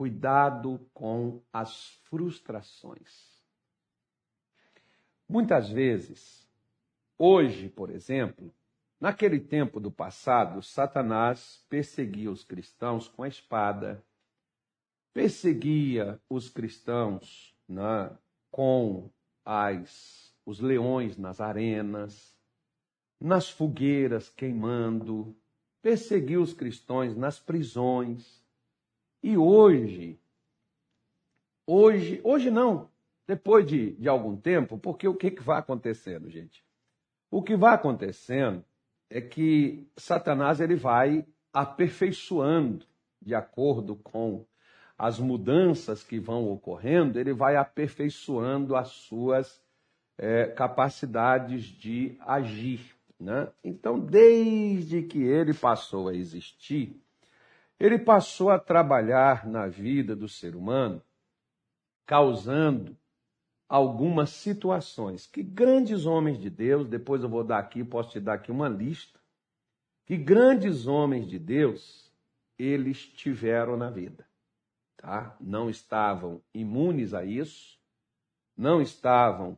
cuidado com as frustrações. Muitas vezes, hoje, por exemplo, naquele tempo do passado, Satanás perseguia os cristãos com a espada, perseguia os cristãos né, com as, os leões nas arenas, nas fogueiras queimando, perseguiu os cristãos nas prisões. E hoje, hoje, hoje não, depois de, de algum tempo, porque o que, que vai acontecendo, gente? O que vai acontecendo é que Satanás ele vai aperfeiçoando de acordo com as mudanças que vão ocorrendo, ele vai aperfeiçoando as suas é, capacidades de agir. Né? Então, desde que ele passou a existir, ele passou a trabalhar na vida do ser humano, causando algumas situações que grandes homens de Deus, depois eu vou dar aqui, posso te dar aqui uma lista, que grandes homens de Deus eles tiveram na vida, tá? Não estavam imunes a isso, não estavam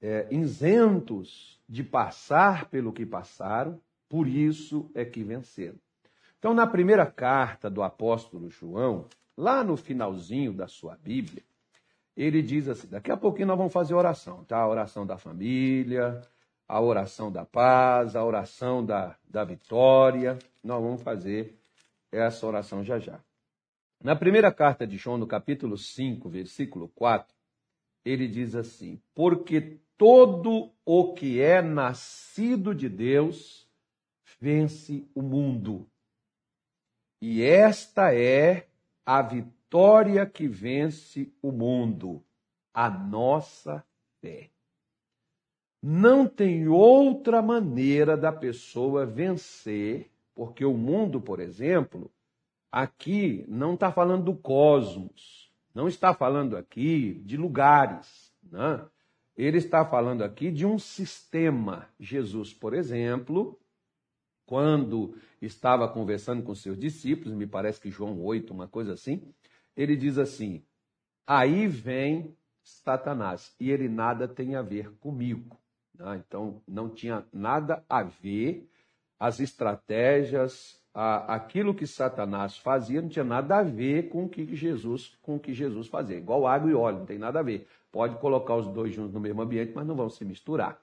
é, isentos de passar pelo que passaram, por isso é que venceram. Então, na primeira carta do apóstolo João, lá no finalzinho da sua Bíblia, ele diz assim: daqui a pouquinho nós vamos fazer oração, tá? A oração da família, a oração da paz, a oração da, da vitória. Nós vamos fazer essa oração já já. Na primeira carta de João, no capítulo 5, versículo 4, ele diz assim: Porque todo o que é nascido de Deus vence o mundo. E esta é a vitória que vence o mundo, a nossa fé. Não tem outra maneira da pessoa vencer, porque o mundo, por exemplo, aqui não está falando do cosmos, não está falando aqui de lugares, né? Ele está falando aqui de um sistema. Jesus, por exemplo, quando estava conversando com seus discípulos, me parece que João 8, uma coisa assim, ele diz assim: Aí vem Satanás, e ele nada tem a ver comigo. Né? Então, não tinha nada a ver as estratégias, a, aquilo que Satanás fazia não tinha nada a ver com o que Jesus, com o que Jesus fazia. Igual água e óleo, não tem nada a ver. Pode colocar os dois juntos no mesmo ambiente, mas não vão se misturar.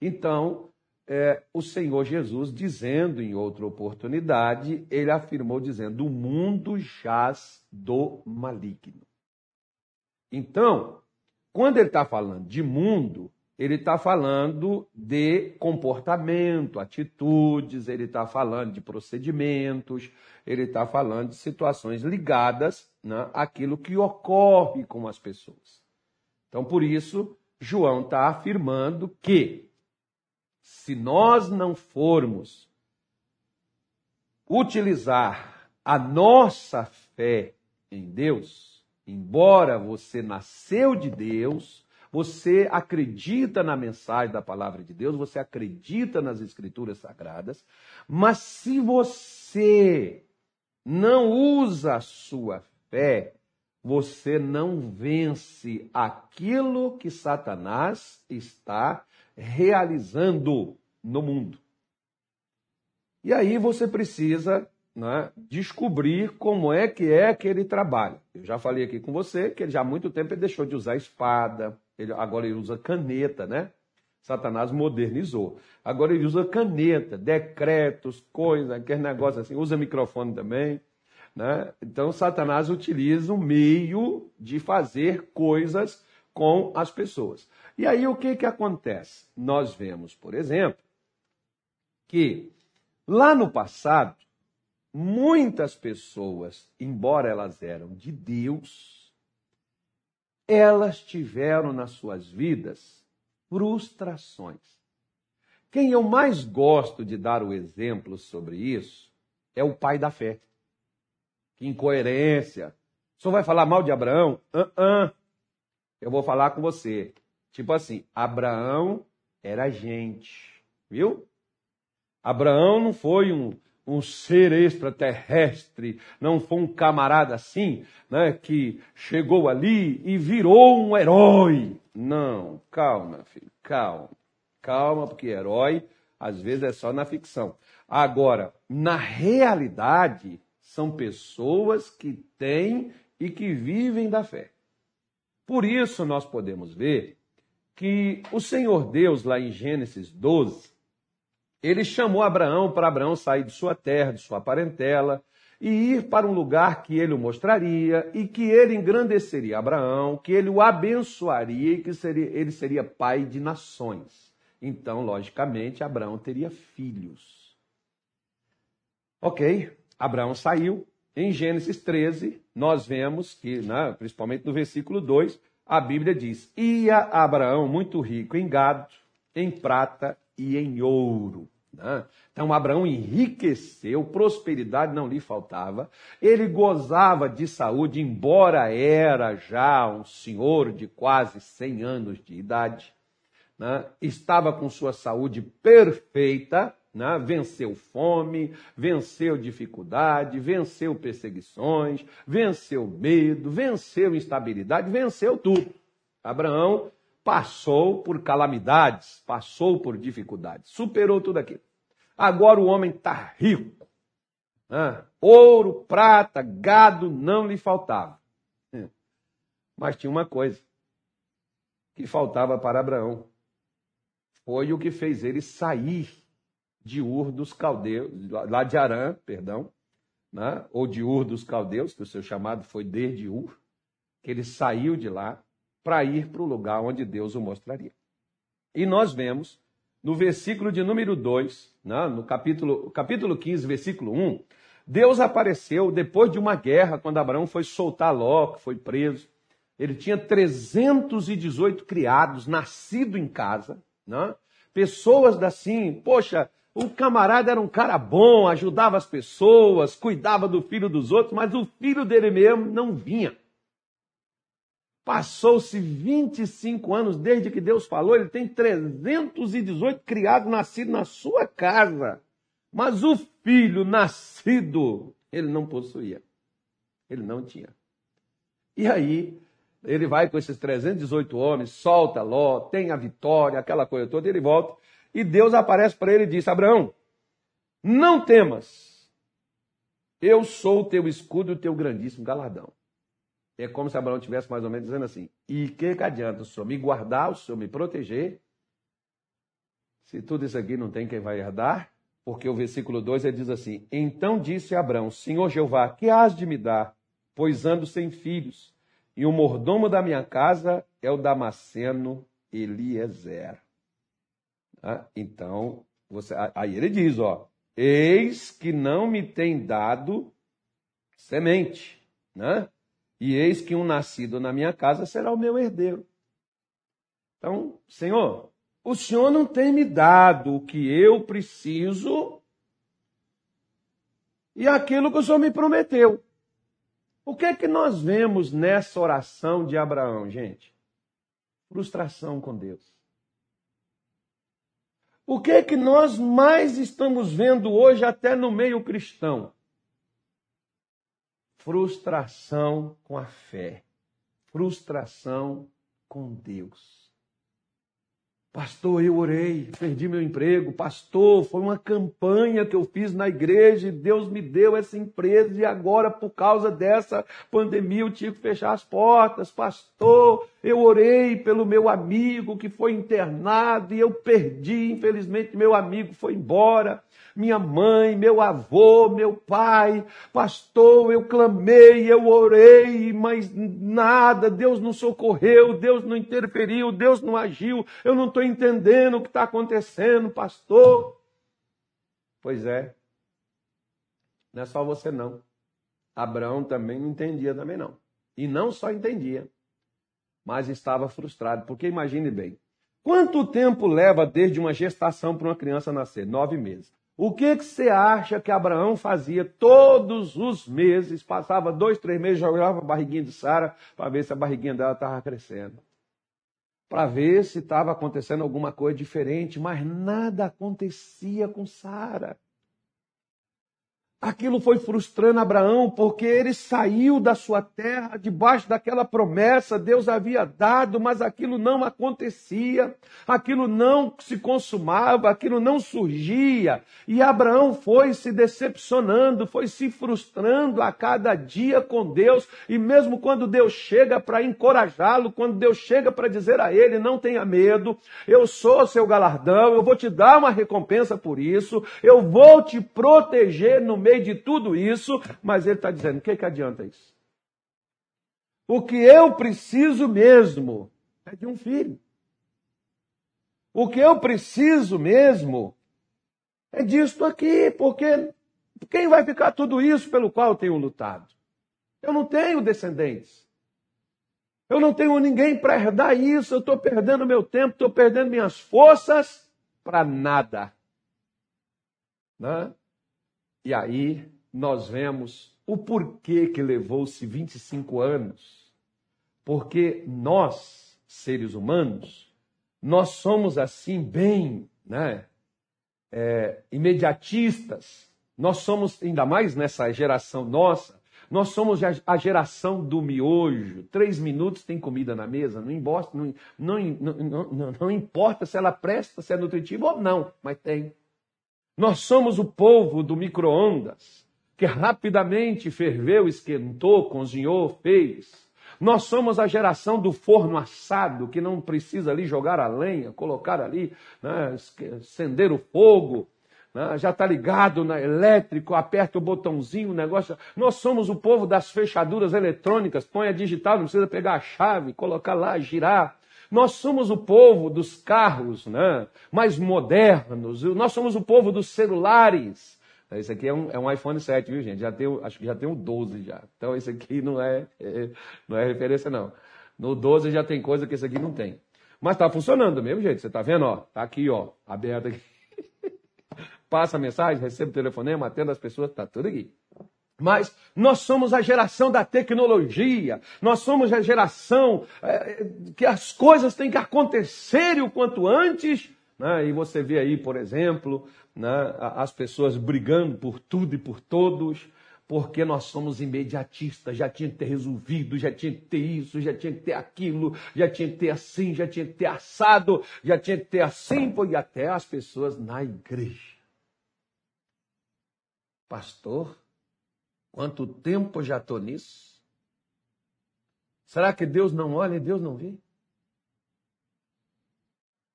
Então, é, o Senhor Jesus, dizendo em outra oportunidade, ele afirmou dizendo: o mundo jaz do maligno. Então, quando ele está falando de mundo, ele está falando de comportamento, atitudes, ele está falando de procedimentos, ele está falando de situações ligadas né, àquilo que ocorre com as pessoas. Então, por isso, João está afirmando que se nós não formos utilizar a nossa fé em Deus, embora você nasceu de Deus, você acredita na mensagem da palavra de Deus, você acredita nas escrituras sagradas, mas se você não usa a sua fé você não vence aquilo que Satanás está realizando no mundo. E aí você precisa né, descobrir como é que é que ele trabalha. Eu já falei aqui com você que ele já há muito tempo ele deixou de usar espada, ele, agora ele usa caneta, né? Satanás modernizou. Agora ele usa caneta, decretos, coisas, aquele negócio assim, usa microfone também. Né? Então, Satanás utiliza um meio de fazer coisas com as pessoas. E aí, o que, que acontece? Nós vemos, por exemplo, que lá no passado, muitas pessoas, embora elas eram de Deus, elas tiveram nas suas vidas frustrações. Quem eu mais gosto de dar o exemplo sobre isso é o pai da fé. Que incoerência. Senhor vai falar mal de Abraão? Uh -uh. Eu vou falar com você. Tipo assim, Abraão era gente, viu? Abraão não foi um, um ser extraterrestre, não foi um camarada assim, né, que chegou ali e virou um herói. Não, calma, filho, calma. Calma, porque herói às vezes é só na ficção. Agora, na realidade, são pessoas que têm e que vivem da fé. Por isso nós podemos ver que o Senhor Deus, lá em Gênesis 12, ele chamou Abraão para Abraão sair de sua terra, de sua parentela, e ir para um lugar que ele o mostraria e que ele engrandeceria Abraão, que ele o abençoaria e que seria, ele seria pai de nações. Então, logicamente, Abraão teria filhos. Ok, Abraão saiu. Em Gênesis 13, nós vemos que, né, principalmente no versículo 2, a Bíblia diz: Ia Abraão muito rico em gado, em prata e em ouro. Né? Então Abraão enriqueceu, prosperidade não lhe faltava, ele gozava de saúde, embora era já um senhor de quase 100 anos de idade, né? estava com sua saúde perfeita, né? venceu fome, venceu dificuldade, venceu perseguições, venceu medo, venceu instabilidade, venceu tudo. Abraão passou por calamidades, passou por dificuldades, superou tudo aquilo. Agora o homem está rico. Né? Ouro, prata, gado não lhe faltava. Mas tinha uma coisa que faltava para Abraão. Foi o que fez ele sair de Ur dos Caldeus, lá de Arã, perdão, né? ou de Ur dos Caldeus, que o seu chamado foi desde Ur, que ele saiu de lá para ir para o lugar onde Deus o mostraria. E nós vemos no versículo de número 2, né? no capítulo, capítulo 15, versículo 1, Deus apareceu depois de uma guerra, quando Abraão foi soltar Ló, que foi preso. Ele tinha 318 criados, nascido em casa, né? pessoas assim, poxa, o camarada era um cara bom, ajudava as pessoas, cuidava do filho dos outros, mas o filho dele mesmo não vinha. Passou-se 25 anos desde que Deus falou, ele tem 318 criados nascidos na sua casa. Mas o filho nascido, ele não possuía. Ele não tinha. E aí, ele vai com esses 318 homens, solta Ló, tem a vitória, aquela coisa toda, ele volta. E Deus aparece para ele e diz: Abraão, não temas, eu sou o teu escudo e o teu grandíssimo galardão. É como se Abraão tivesse mais ou menos dizendo assim: e que, que adianta o senhor me guardar, o senhor me proteger, se tudo isso aqui não tem quem vai herdar? Porque o versículo 2 ele diz assim: Então disse Abraão: Senhor Jeová, que has de me dar, pois ando sem filhos, e o mordomo da minha casa é o Damasceno Eliezer. Ah, então, você, aí ele diz, ó, eis que não me tem dado semente, né? E eis que um nascido na minha casa será o meu herdeiro. Então, Senhor, o Senhor não tem me dado o que eu preciso e aquilo que o Senhor me prometeu. O que é que nós vemos nessa oração de Abraão, gente? Frustração com Deus. O que é que nós mais estamos vendo hoje, até no meio cristão? Frustração com a fé, frustração com Deus. Pastor, eu orei, perdi meu emprego. Pastor, foi uma campanha que eu fiz na igreja e Deus me deu essa empresa e agora, por causa dessa pandemia, eu tive que fechar as portas. Pastor, eu orei pelo meu amigo que foi internado e eu perdi. Infelizmente, meu amigo foi embora minha mãe, meu avô, meu pai, pastor, eu clamei, eu orei, mas nada, Deus não socorreu, Deus não interferiu, Deus não agiu, eu não estou entendendo o que está acontecendo, pastor. Pois é, não é só você não. Abraão também não entendia também não. E não só entendia, mas estava frustrado, porque imagine bem, quanto tempo leva desde uma gestação para uma criança nascer? Nove meses. O que, que você acha que Abraão fazia todos os meses? Passava dois, três meses, jogava a barriguinha de Sara para ver se a barriguinha dela estava crescendo. Para ver se estava acontecendo alguma coisa diferente, mas nada acontecia com Sara. Aquilo foi frustrando Abraão, porque ele saiu da sua terra, debaixo daquela promessa, Deus havia dado, mas aquilo não acontecia, aquilo não se consumava, aquilo não surgia. E Abraão foi se decepcionando, foi se frustrando a cada dia com Deus, e mesmo quando Deus chega para encorajá-lo, quando Deus chega para dizer a ele: não tenha medo, eu sou seu galardão, eu vou te dar uma recompensa por isso, eu vou te proteger no meio de tudo isso, mas ele está dizendo: o que, que adianta isso? O que eu preciso mesmo é de um filho. O que eu preciso mesmo é disto aqui, porque quem vai ficar tudo isso pelo qual eu tenho lutado? Eu não tenho descendentes. Eu não tenho ninguém para herdar isso. Eu estou perdendo meu tempo, estou perdendo minhas forças para nada. Né? E aí nós vemos o porquê que levou-se 25 anos. Porque nós, seres humanos, nós somos assim bem, né? É, imediatistas. Nós somos, ainda mais nessa geração nossa, nós somos a geração do miojo. Três minutos tem comida na mesa, não importa, não, não, não, não, importa se ela presta, se é nutritiva ou não, mas tem. Nós somos o povo do micro-ondas, que rapidamente ferveu, esquentou, cozinhou, fez. Nós somos a geração do forno assado, que não precisa ali jogar a lenha, colocar ali, né, acender o fogo, né, já está ligado na elétrico, aperta o botãozinho, o negócio. Nós somos o povo das fechaduras eletrônicas, põe a digital, não precisa pegar a chave, colocar lá, girar. Nós somos o povo dos carros né, mais modernos, nós somos o povo dos celulares. Esse aqui é um, é um iPhone 7, viu, gente? Já tem, acho que já tem o 12 já. Então, esse aqui não é, é, não é referência, não. No 12 já tem coisa que esse aqui não tem. Mas está funcionando do mesmo jeito. Você está vendo? Ó, tá aqui, ó, aberto aqui. Passa a mensagem, recebe o telefonema, atende as pessoas, está tudo aqui. Mas nós somos a geração da tecnologia, nós somos a geração é, que as coisas têm que acontecer o quanto antes. Né? E você vê aí, por exemplo, né, as pessoas brigando por tudo e por todos, porque nós somos imediatistas, já tinha que ter resolvido, já tinha que ter isso, já tinha que ter aquilo, já tinha que ter assim, já tinha que ter assado, já tinha que ter assim, e até as pessoas na igreja. Pastor, Quanto tempo já estou nisso? Será que Deus não olha e Deus não vê?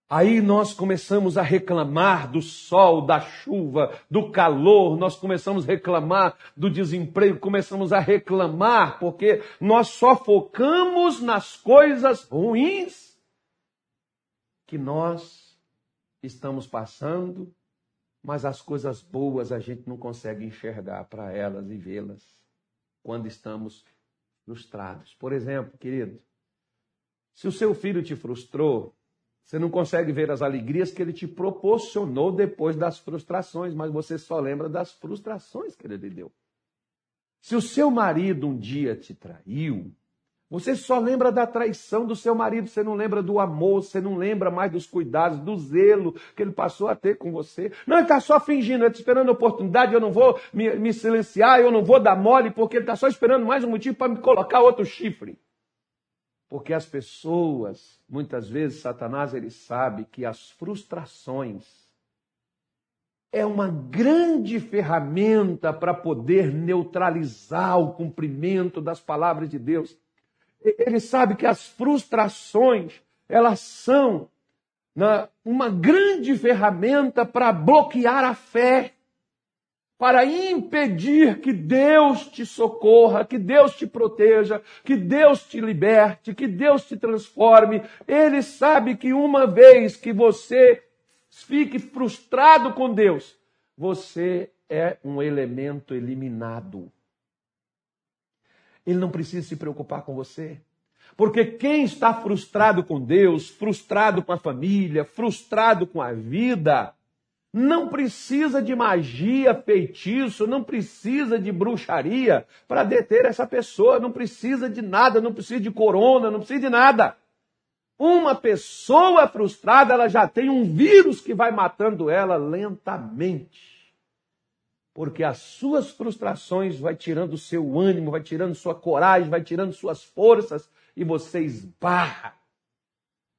Aí nós começamos a reclamar do sol, da chuva, do calor, nós começamos a reclamar do desemprego, começamos a reclamar porque nós só focamos nas coisas ruins que nós estamos passando mas as coisas boas a gente não consegue enxergar para elas e vê-las quando estamos frustrados. Por exemplo, querido, se o seu filho te frustrou, você não consegue ver as alegrias que ele te proporcionou depois das frustrações, mas você só lembra das frustrações que ele lhe deu. Se o seu marido um dia te traiu, você só lembra da traição do seu marido, você não lembra do amor, você não lembra mais dos cuidados, do zelo que ele passou a ter com você. Não, ele está só fingindo, ele está esperando a oportunidade, eu não vou me, me silenciar, eu não vou dar mole, porque ele está só esperando mais um motivo para me colocar outro chifre. Porque as pessoas, muitas vezes, Satanás, ele sabe que as frustrações é uma grande ferramenta para poder neutralizar o cumprimento das palavras de Deus. Ele sabe que as frustrações, elas são né, uma grande ferramenta para bloquear a fé, para impedir que Deus te socorra, que Deus te proteja, que Deus te liberte, que Deus te transforme. Ele sabe que uma vez que você fique frustrado com Deus, você é um elemento eliminado. Ele não precisa se preocupar com você. Porque quem está frustrado com Deus, frustrado com a família, frustrado com a vida, não precisa de magia, feitiço, não precisa de bruxaria para deter essa pessoa, não precisa de nada, não precisa de corona, não precisa de nada. Uma pessoa frustrada, ela já tem um vírus que vai matando ela lentamente. Porque as suas frustrações vai tirando o seu ânimo, vai tirando sua coragem, vai tirando suas forças e você esbarra.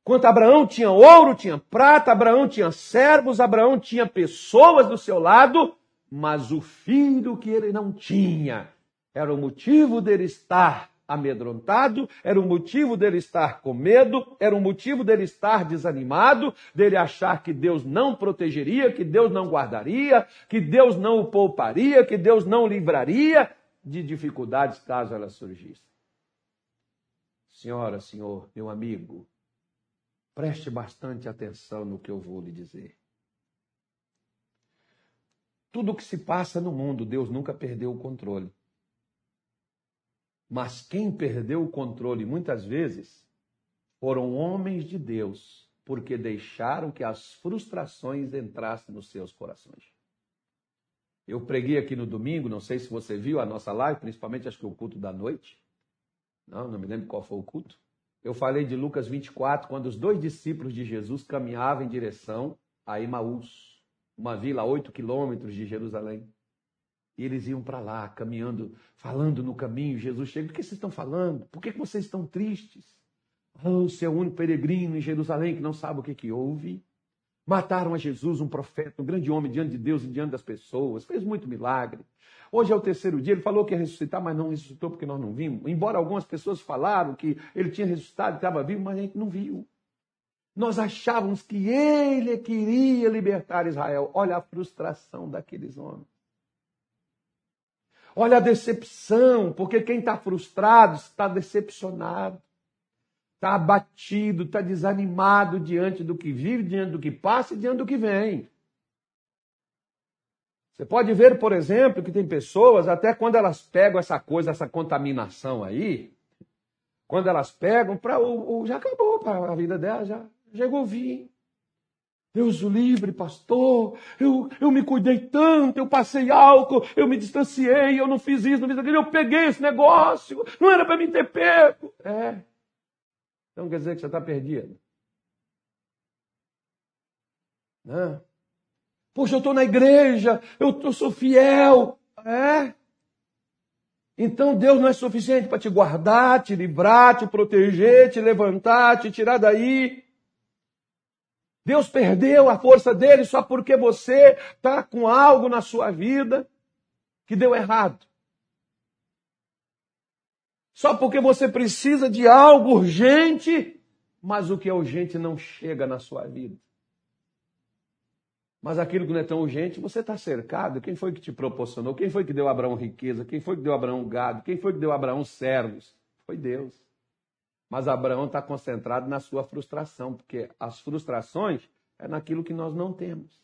Quanto Abraão tinha ouro, tinha prata, Abraão tinha servos, Abraão tinha pessoas do seu lado, mas o filho que ele não tinha era o motivo dele estar amedrontado, era o motivo dele estar com medo, era o motivo dele estar desanimado, dele achar que Deus não protegeria, que Deus não guardaria, que Deus não o pouparia, que Deus não livraria de dificuldades caso elas surgissem. Senhora, senhor, meu amigo, preste bastante atenção no que eu vou lhe dizer. Tudo o que se passa no mundo, Deus nunca perdeu o controle. Mas quem perdeu o controle muitas vezes foram homens de Deus, porque deixaram que as frustrações entrassem nos seus corações. Eu preguei aqui no domingo, não sei se você viu a nossa live, principalmente acho que o culto da noite. Não, não me lembro qual foi o culto. Eu falei de Lucas 24, quando os dois discípulos de Jesus caminhavam em direção a Emaús, uma vila a oito quilômetros de Jerusalém. E eles iam para lá, caminhando, falando no caminho. Jesus chega: O que vocês estão falando? Por que vocês estão tristes? Oh, você é o único peregrino em Jerusalém que não sabe o que, que houve. Mataram a Jesus, um profeta, um grande homem diante de Deus e diante das pessoas. Fez muito milagre. Hoje é o terceiro dia. Ele falou que ia ressuscitar, mas não ressuscitou porque nós não vimos. Embora algumas pessoas falaram que ele tinha ressuscitado e estava vivo, mas a gente não viu. Nós achávamos que ele queria libertar Israel. Olha a frustração daqueles homens. Olha a decepção, porque quem está frustrado está decepcionado, está abatido, está desanimado diante do que vive, diante do que passa e diante do que vem. Você pode ver, por exemplo, que tem pessoas, até quando elas pegam essa coisa, essa contaminação aí, quando elas pegam, para o, o, já acabou para a vida dela, já chegou o fim. Deus o livre, pastor. Eu, eu me cuidei tanto, eu passei álcool, eu me distanciei, eu não fiz isso, não fiz aquilo, eu peguei esse negócio, não era para mim ter pego. É. Então quer dizer que você está perdido. Né? Poxa, eu estou na igreja, eu, eu sou fiel. É. Então Deus não é suficiente para te guardar, te livrar, te proteger, te levantar, te tirar daí. Deus perdeu a força dele só porque você está com algo na sua vida que deu errado. Só porque você precisa de algo urgente, mas o que é urgente não chega na sua vida. Mas aquilo que não é tão urgente, você está cercado. Quem foi que te proporcionou? Quem foi que deu a Abraão riqueza? Quem foi que deu a Abraão gado? Quem foi que deu a Abraão servos? Foi Deus. Mas Abraão está concentrado na sua frustração, porque as frustrações é naquilo que nós não temos.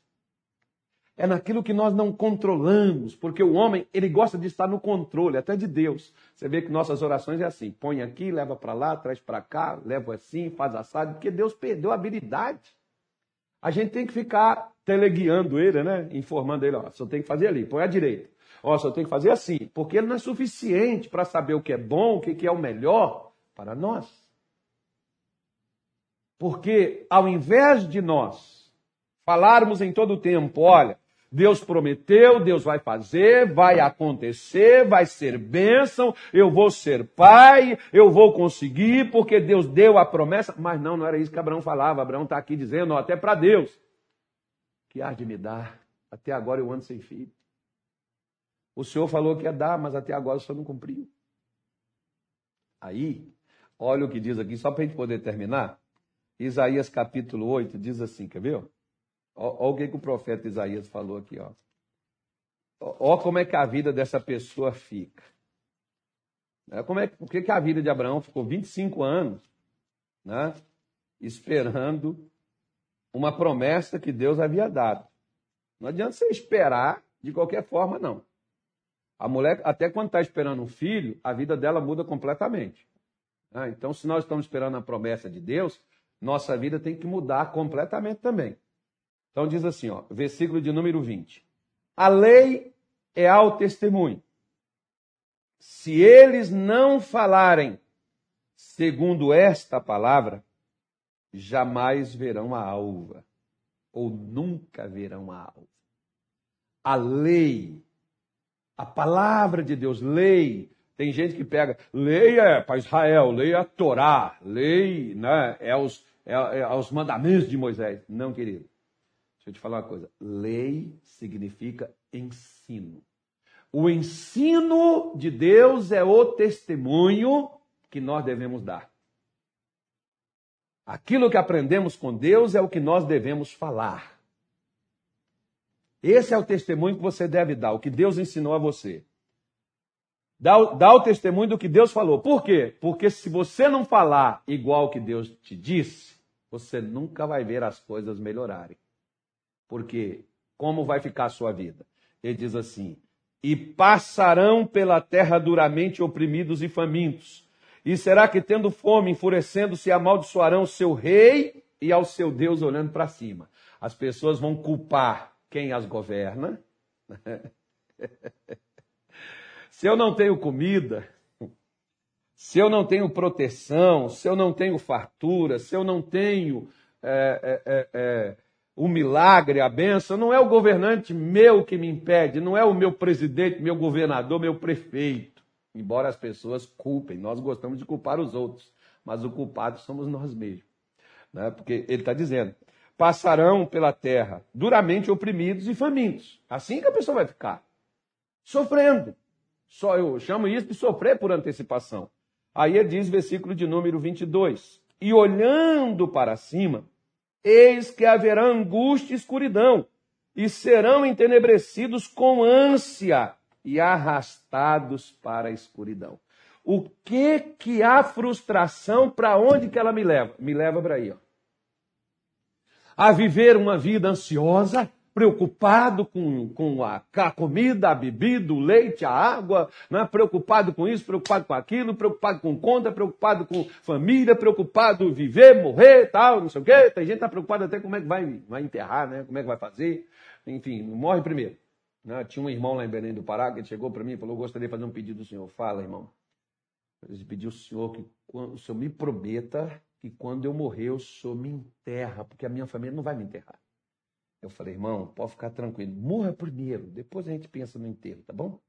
É naquilo que nós não controlamos, porque o homem, ele gosta de estar no controle, até de Deus. Você vê que nossas orações é assim: põe aqui, leva para lá, traz para cá, leva assim, faz assado, porque Deus perdeu a habilidade. A gente tem que ficar teleguiando ele, né? Informando ele, ó, só tem que fazer ali, põe à direita. Ó, só tem que fazer assim, porque ele não é suficiente para saber o que é bom, o que é o melhor para nós. Porque ao invés de nós falarmos em todo o tempo, olha, Deus prometeu, Deus vai fazer, vai acontecer, vai ser bênção, eu vou ser pai, eu vou conseguir, porque Deus deu a promessa. Mas não, não era isso que Abraão falava. Abraão está aqui dizendo, ó, até para Deus, que há de me dar. Até agora eu ando sem filho. O Senhor falou que ia dar, mas até agora o Senhor não cumpriu. Aí, Olha o que diz aqui, só para a gente poder terminar. Isaías capítulo 8 diz assim, quer ver? Olha o que, que o profeta Isaías falou aqui. Ó. Olha como é que a vida dessa pessoa fica. É, como é, por que, que a vida de Abraão ficou 25 anos né, esperando uma promessa que Deus havia dado? Não adianta você esperar de qualquer forma, não. A mulher, até quando está esperando um filho, a vida dela muda completamente. Ah, então, se nós estamos esperando a promessa de Deus, nossa vida tem que mudar completamente também. Então, diz assim, ó, versículo de número 20: A lei é ao testemunho. Se eles não falarem segundo esta palavra, jamais verão a alva, ou nunca verão a alva. A lei A palavra de Deus, lei. Tem gente que pega, lei é para Israel, lei é a Torá, lei né, é, os, é, é os mandamentos de Moisés. Não, querido. Deixa eu te falar uma coisa. Lei significa ensino. O ensino de Deus é o testemunho que nós devemos dar. Aquilo que aprendemos com Deus é o que nós devemos falar. Esse é o testemunho que você deve dar, o que Deus ensinou a você. Dá, dá o testemunho do que Deus falou. Por quê? Porque se você não falar igual que Deus te disse, você nunca vai ver as coisas melhorarem. Porque como vai ficar a sua vida? Ele diz assim: e passarão pela terra duramente oprimidos e famintos. E será que, tendo fome, enfurecendo-se, amaldiçoarão o seu rei e ao seu Deus olhando para cima? As pessoas vão culpar quem as governa. se eu não tenho comida, se eu não tenho proteção, se eu não tenho fartura, se eu não tenho é, é, é, é o milagre, a benção, não é o governante meu que me impede, não é o meu presidente, meu governador, meu prefeito. Embora as pessoas culpem, nós gostamos de culpar os outros, mas o culpado somos nós mesmos. Né? Porque ele está dizendo: passarão pela terra duramente oprimidos e famintos. Assim que a pessoa vai ficar, sofrendo. Só eu chamo isso de sofrer por antecipação. Aí ele diz, versículo de número 22, e olhando para cima, eis que haverá angústia e escuridão, e serão entenebrecidos com ânsia e arrastados para a escuridão. O que que a frustração, para onde que ela me leva? Me leva para aí, ó. A viver uma vida ansiosa, preocupado com, com a, a, comida, a bebida, o leite, a água, né? preocupado com isso, preocupado com aquilo, preocupado com conta, preocupado com família, preocupado viver, morrer, tal, não sei o quê. Tem gente que está preocupada até como é que vai, vai enterrar, né? como é que vai fazer. Enfim, morre primeiro. Né? Tinha um irmão lá em Belém do Pará que chegou para mim e falou: gostaria de fazer um pedido do senhor. Fala, irmão. Eu pedi ao senhor que o senhor me prometa que quando eu morrer o senhor me enterra, porque a minha família não vai me enterrar. Eu falei, irmão, pode ficar tranquilo. Morra primeiro, depois a gente pensa no enterro, tá bom?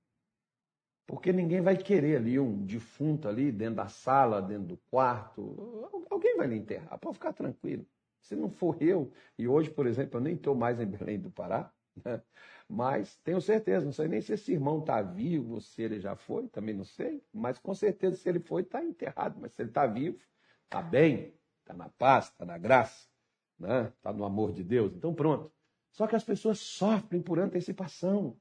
Porque ninguém vai querer ali um defunto ali dentro da sala, dentro do quarto. Alguém vai lhe enterrar, pode ficar tranquilo. Se não for eu, e hoje, por exemplo, eu nem estou mais em Belém do Pará, né? mas tenho certeza, não sei nem se esse irmão está vivo se ele já foi, também não sei, mas com certeza se ele foi, está enterrado. Mas se ele está vivo, está bem, está na paz, está na graça, está né? Tá no amor de Deus. Então pronto. Só que as pessoas sofrem por antecipação.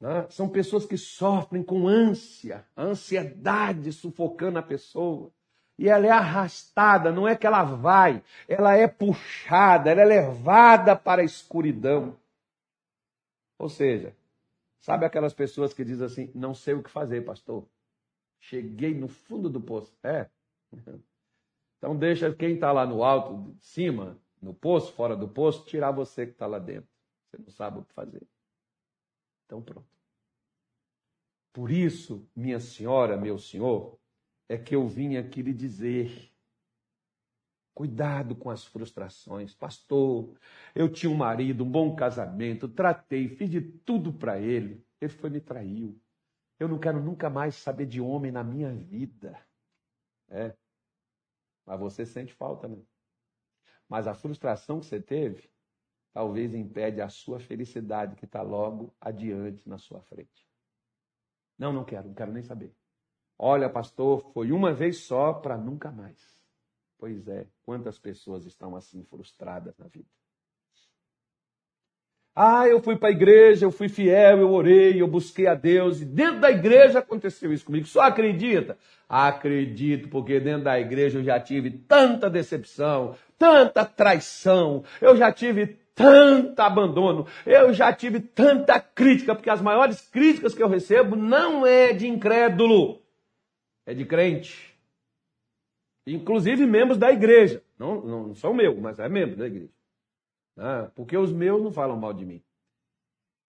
Né? São pessoas que sofrem com ânsia, ansiedade sufocando a pessoa. E ela é arrastada, não é que ela vai, ela é puxada, ela é levada para a escuridão. Ou seja, sabe aquelas pessoas que dizem assim: não sei o que fazer, pastor. Cheguei no fundo do poço. É. Então deixa quem está lá no alto, de cima, no poço, fora do poço, tirar você que está lá dentro. Você não sabe o que fazer. Então pronto. Por isso, minha senhora, meu senhor, é que eu vim aqui lhe dizer. Cuidado com as frustrações. Pastor, eu tinha um marido, um bom casamento, tratei, fiz de tudo para ele. Ele foi me traiu. Eu não quero nunca mais saber de homem na minha vida. É. Mas você sente falta, né? Mas a frustração que você teve talvez impede a sua felicidade que está logo adiante na sua frente. Não, não quero, não quero nem saber. Olha, pastor, foi uma vez só para nunca mais. Pois é, quantas pessoas estão assim frustradas na vida? Ah, eu fui para a igreja, eu fui fiel, eu orei, eu busquei a Deus, e dentro da igreja aconteceu isso comigo. Só acredita? Acredito, porque dentro da igreja eu já tive tanta decepção, tanta traição, eu já tive tanto abandono, eu já tive tanta crítica, porque as maiores críticas que eu recebo não é de incrédulo, é de crente. Inclusive membros da igreja. Não, não são meu, mas é membro da igreja. Ah, porque os meus não falam mal de mim.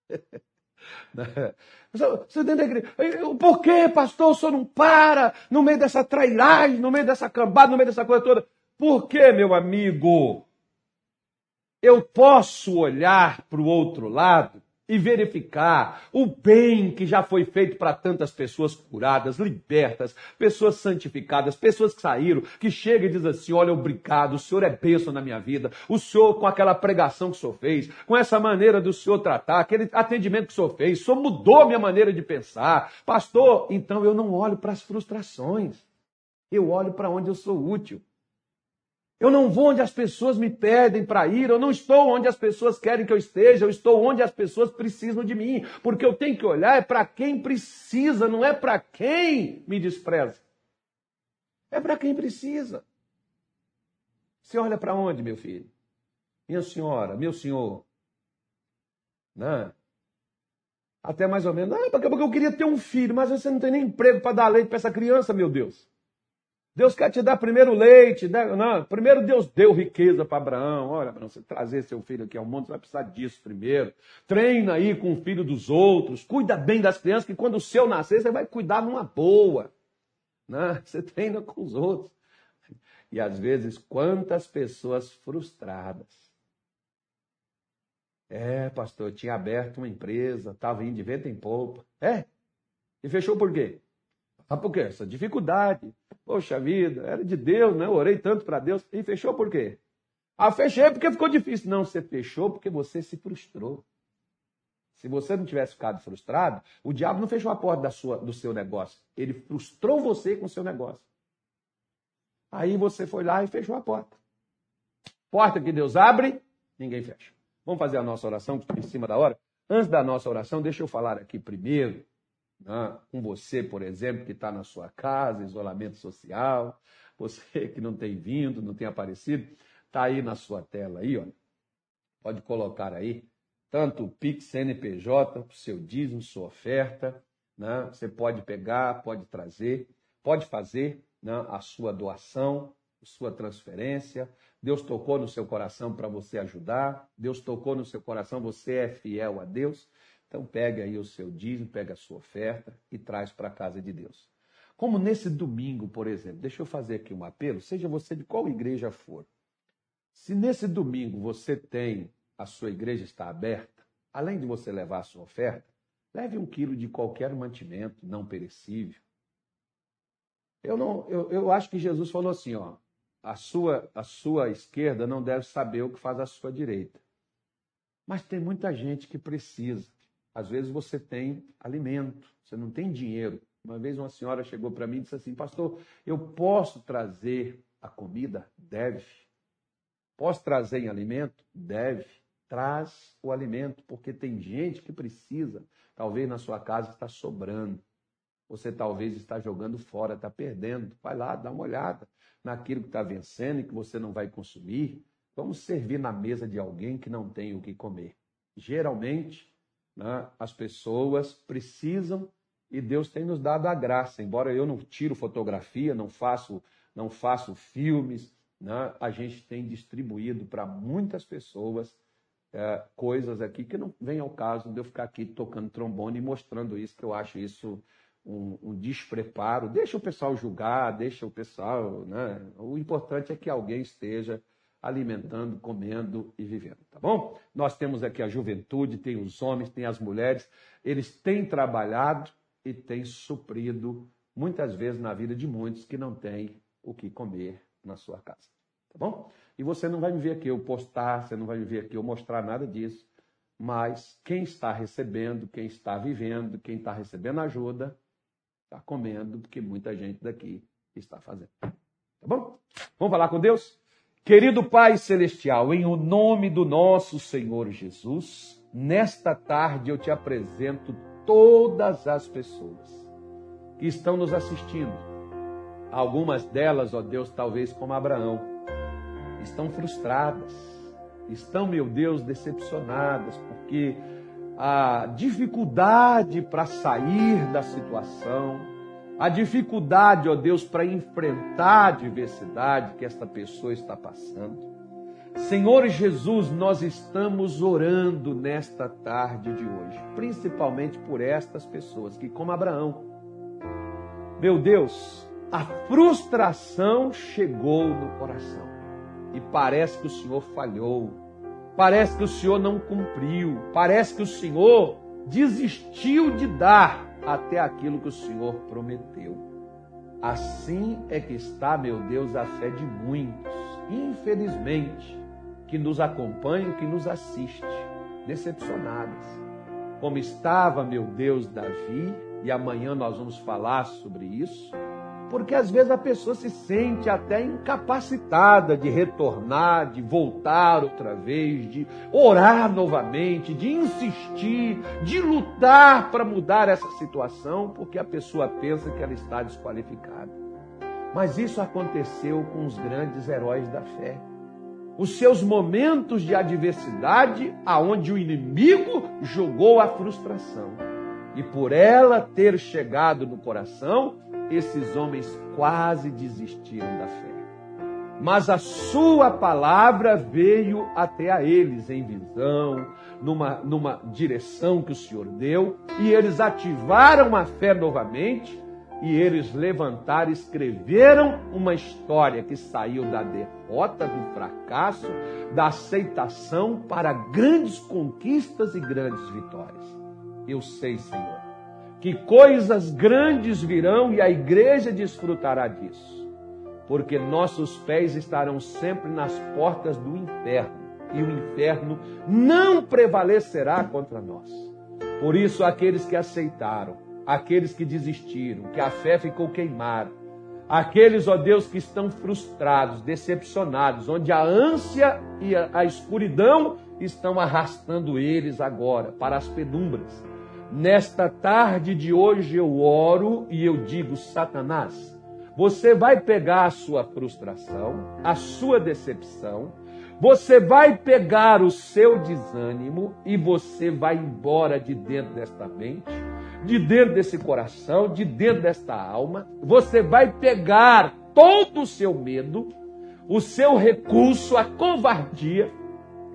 Você dentro da igreja. Por que, pastor, o senhor não para no meio dessa trairagem, no meio dessa cambada, no meio dessa coisa toda? Por que, meu amigo? Eu posso olhar para o outro lado e verificar o bem que já foi feito para tantas pessoas curadas, libertas, pessoas santificadas, pessoas que saíram, que chega e diz assim: Olha, obrigado, o Senhor é bênção na minha vida, o Senhor, com aquela pregação que o Senhor fez, com essa maneira do Senhor tratar, aquele atendimento que o Senhor fez, o Senhor mudou minha maneira de pensar. Pastor, então eu não olho para as frustrações, eu olho para onde eu sou útil. Eu não vou onde as pessoas me pedem para ir, eu não estou onde as pessoas querem que eu esteja, eu estou onde as pessoas precisam de mim, porque eu tenho que olhar é para quem precisa, não é para quem me despreza. É para quem precisa. Você olha para onde, meu filho? Minha senhora, meu senhor. Né? Até mais ou menos. Ah, porque eu queria ter um filho, mas você não tem nem emprego para dar leite para essa criança, meu Deus. Deus quer te dar primeiro leite. Né? Não, primeiro Deus deu riqueza para Abraão. Olha, Abraão, você trazer seu filho aqui ao mundo, você vai precisar disso primeiro. Treina aí com o filho dos outros. Cuida bem das crianças, que quando o seu nascer, você vai cuidar numa boa. Né? Você treina com os outros. E às vezes, quantas pessoas frustradas. É, pastor, eu tinha aberto uma empresa, estava indo de vento em polpa. É? E fechou por quê? Ah, por quê? Essa dificuldade. Poxa vida, era de Deus, né? Eu orei tanto para Deus. E fechou por quê? Ah, fechei porque ficou difícil. Não, você fechou porque você se frustrou. Se você não tivesse ficado frustrado, o diabo não fechou a porta da sua, do seu negócio. Ele frustrou você com o seu negócio. Aí você foi lá e fechou a porta. Porta que Deus abre, ninguém fecha. Vamos fazer a nossa oração em cima da hora? Antes da nossa oração, deixa eu falar aqui primeiro né? com você, por exemplo, que está na sua casa, isolamento social, você que não tem vindo, não tem aparecido, está aí na sua tela aí, ó. Pode colocar aí tanto o Pix CNPJ, o seu dízimo, sua oferta, né? Você pode pegar, pode trazer, pode fazer né? a sua doação, sua transferência. Deus tocou no seu coração para você ajudar. Deus tocou no seu coração, você é fiel a Deus. Então pega aí o seu dízimo, pega a sua oferta e traz para a casa de Deus. Como nesse domingo, por exemplo, deixa eu fazer aqui um apelo, seja você de qual igreja for. Se nesse domingo você tem, a sua igreja está aberta, além de você levar a sua oferta, leve um quilo de qualquer mantimento não perecível. Eu, não, eu, eu acho que Jesus falou assim, ó, a sua, a sua esquerda não deve saber o que faz a sua direita. Mas tem muita gente que precisa. Às vezes você tem alimento, você não tem dinheiro. Uma vez uma senhora chegou para mim e disse assim: Pastor, eu posso trazer a comida? Deve. Posso trazer em alimento? Deve. Traz o alimento, porque tem gente que precisa. Talvez na sua casa está sobrando. Você talvez está jogando fora, está perdendo. Vai lá, dá uma olhada naquilo que está vencendo e que você não vai consumir. Vamos servir na mesa de alguém que não tem o que comer. Geralmente, né? As pessoas precisam e Deus tem nos dado a graça. Embora eu não tiro fotografia, não faço, não faço filmes, né? a gente tem distribuído para muitas pessoas é, coisas aqui que não vem ao caso de eu ficar aqui tocando trombone e mostrando isso, que eu acho isso um, um, despreparo. Deixa o pessoal julgar, deixa o pessoal. Né? O importante é que alguém esteja alimentando, comendo e vivendo, tá bom? Nós temos aqui a juventude, tem os homens, tem as mulheres, eles têm trabalhado e têm suprido muitas vezes na vida de muitos que não têm o que comer na sua casa, tá bom? E você não vai me ver aqui eu postar, você não vai me ver aqui eu mostrar nada disso, mas quem está recebendo, quem está vivendo, quem está recebendo ajuda, está comendo, porque muita gente daqui está fazendo. Tá bom? Vamos falar com Deus? Querido Pai Celestial, em o nome do nosso Senhor Jesus, nesta tarde eu te apresento todas as pessoas que estão nos assistindo. Algumas delas, ó Deus, talvez como Abraão, estão frustradas, estão, meu Deus, decepcionadas, porque a dificuldade para sair da situação, a dificuldade, ó Deus, para enfrentar a adversidade que esta pessoa está passando. Senhor Jesus, nós estamos orando nesta tarde de hoje, principalmente por estas pessoas que, como Abraão, meu Deus, a frustração chegou no coração e parece que o Senhor falhou, Parece que o Senhor não cumpriu, parece que o Senhor desistiu de dar até aquilo que o Senhor prometeu. Assim é que está, meu Deus, a fé de muitos, infelizmente, que nos acompanham, que nos assiste, decepcionadas. Como estava, meu Deus, Davi, e amanhã nós vamos falar sobre isso porque às vezes a pessoa se sente até incapacitada de retornar, de voltar outra vez, de orar novamente, de insistir, de lutar para mudar essa situação, porque a pessoa pensa que ela está desqualificada. Mas isso aconteceu com os grandes heróis da fé. Os seus momentos de adversidade, aonde o inimigo jogou a frustração. E por ela ter chegado no coração, esses homens quase desistiram da fé. Mas a sua palavra veio até a eles em visão, numa, numa direção que o Senhor deu, e eles ativaram a fé novamente, e eles levantaram, escreveram uma história que saiu da derrota, do fracasso, da aceitação para grandes conquistas e grandes vitórias. Eu sei, Senhor, que coisas grandes virão e a igreja desfrutará disso, porque nossos pés estarão sempre nas portas do inferno e o inferno não prevalecerá contra nós. Por isso, aqueles que aceitaram, aqueles que desistiram, que a fé ficou queimada, aqueles, ó Deus, que estão frustrados, decepcionados, onde a ânsia e a, escuridão estão arrastando eles agora para as penumbras Nesta tarde de hoje eu oro e eu digo: Satanás, você vai pegar a sua frustração, a sua decepção, você vai pegar o seu desânimo e você vai embora de dentro desta mente, de dentro desse coração, de dentro desta alma. Você vai pegar todo o seu medo, o seu recurso, a covardia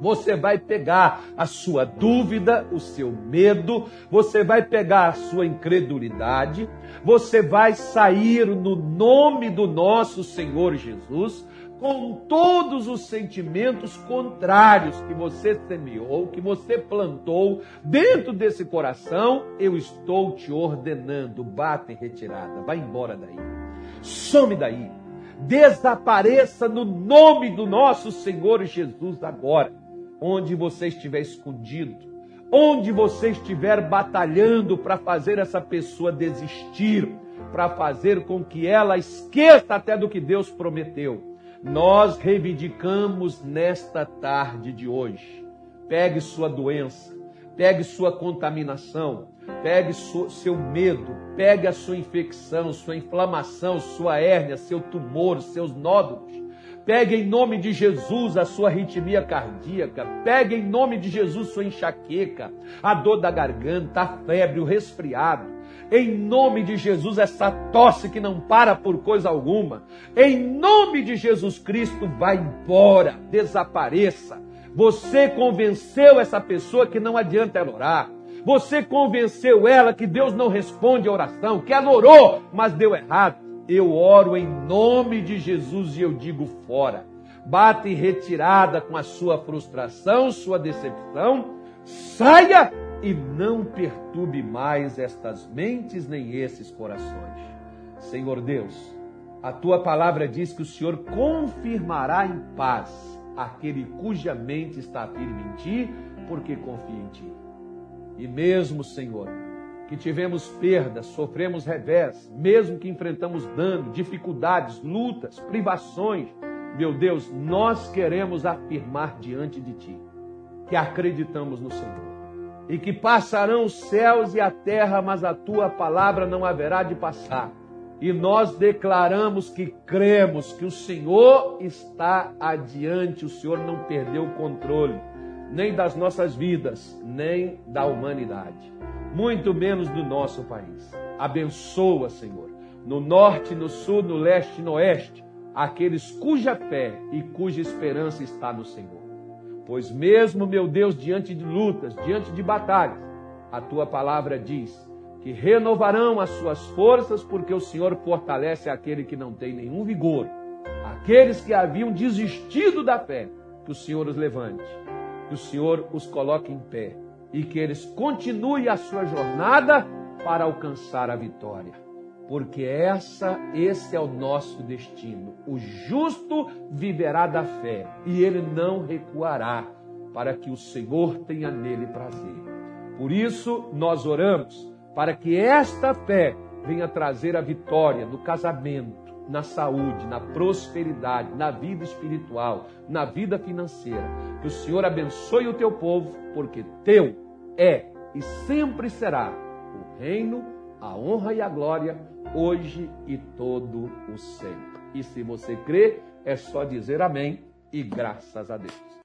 você vai pegar a sua dúvida, o seu medo, você vai pegar a sua incredulidade, você vai sair no nome do nosso Senhor Jesus com todos os sentimentos contrários que você semeou, que você plantou dentro desse coração, eu estou te ordenando, bata em retirada, vai embora daí. Some daí. Desapareça no nome do nosso Senhor Jesus agora onde você estiver escondido, onde você estiver batalhando para fazer essa pessoa desistir, para fazer com que ela esqueça até do que Deus prometeu. Nós reivindicamos nesta tarde de hoje. Pegue sua doença, pegue sua contaminação, pegue seu medo, pegue a sua infecção, sua inflamação, sua hérnia, seu tumor, seus nódulos Pegue em nome de Jesus a sua arritmia cardíaca. Pegue em nome de Jesus sua enxaqueca, a dor da garganta, a febre, o resfriado. Em nome de Jesus, essa tosse que não para por coisa alguma. Em nome de Jesus Cristo, vá embora, desapareça. Você convenceu essa pessoa que não adianta ela orar. Você convenceu ela que Deus não responde a oração, que ela orou, mas deu errado eu oro em nome de Jesus e eu digo fora. Bate em retirada com a sua frustração, sua decepção. Saia e não perturbe mais estas mentes nem esses corações. Senhor Deus, a tua palavra diz que o Senhor confirmará em paz aquele cuja mente está firme em ti, porque confia em ti. E mesmo, Senhor, que tivemos perdas, sofremos revés, mesmo que enfrentamos dano, dificuldades, lutas, privações, meu Deus, nós queremos afirmar diante de Ti que acreditamos no Senhor e que passarão os céus e a terra, mas a Tua palavra não haverá de passar. E nós declaramos que cremos que o Senhor está adiante, o Senhor não perdeu o controle, nem das nossas vidas, nem da humanidade muito menos do nosso país. Abençoa, Senhor, no norte, no sul, no leste no oeste, aqueles cuja fé e cuja esperança está no Senhor. Pois mesmo, meu Deus, diante de lutas, diante de batalhas, a tua palavra diz que renovarão as suas forças, porque o Senhor fortalece aquele que não tem nenhum vigor. Aqueles que haviam desistido da fé, que o Senhor os levante que o Senhor os coloque em pé e que eles continuem a sua jornada para alcançar a vitória. Porque essa, esse é o nosso destino. O justo viverá da fé e ele não recuará, para que o Senhor tenha nele prazer. Por isso nós oramos para que esta fé venha trazer a vitória no casamento, na saúde, na prosperidade, na vida espiritual, na vida financeira. Que o Senhor abençoe o teu povo, porque teu é e sempre será o reino, a honra e a glória, hoje e todo o sempre. E se você crê, é só dizer amém e graças a Deus.